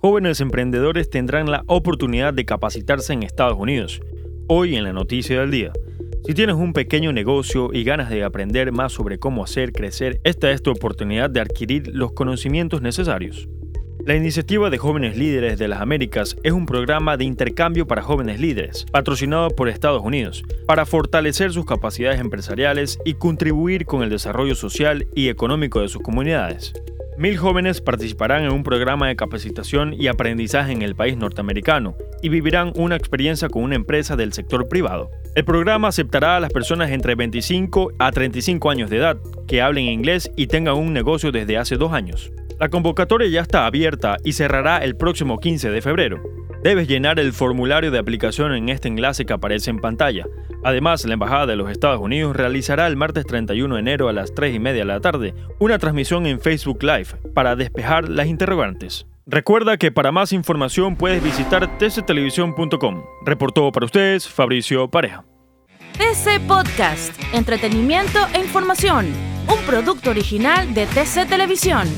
jóvenes emprendedores tendrán la oportunidad de capacitarse en Estados Unidos. Hoy en la noticia del día. Si tienes un pequeño negocio y ganas de aprender más sobre cómo hacer crecer, esta es tu oportunidad de adquirir los conocimientos necesarios. La iniciativa de Jóvenes Líderes de las Américas es un programa de intercambio para jóvenes líderes, patrocinado por Estados Unidos, para fortalecer sus capacidades empresariales y contribuir con el desarrollo social y económico de sus comunidades. Mil jóvenes participarán en un programa de capacitación y aprendizaje en el país norteamericano y vivirán una experiencia con una empresa del sector privado. El programa aceptará a las personas entre 25 a 35 años de edad que hablen inglés y tengan un negocio desde hace dos años. La convocatoria ya está abierta y cerrará el próximo 15 de febrero. Debes llenar el formulario de aplicación en este enlace que aparece en pantalla. Además, la Embajada de los Estados Unidos realizará el martes 31 de enero a las 3 y media de la tarde una transmisión en Facebook Live para despejar las interrogantes. Recuerda que para más información puedes visitar tctelevisión.com. Reportó para ustedes Fabricio Pareja. TC Podcast, entretenimiento e información, un producto original de TC Televisión.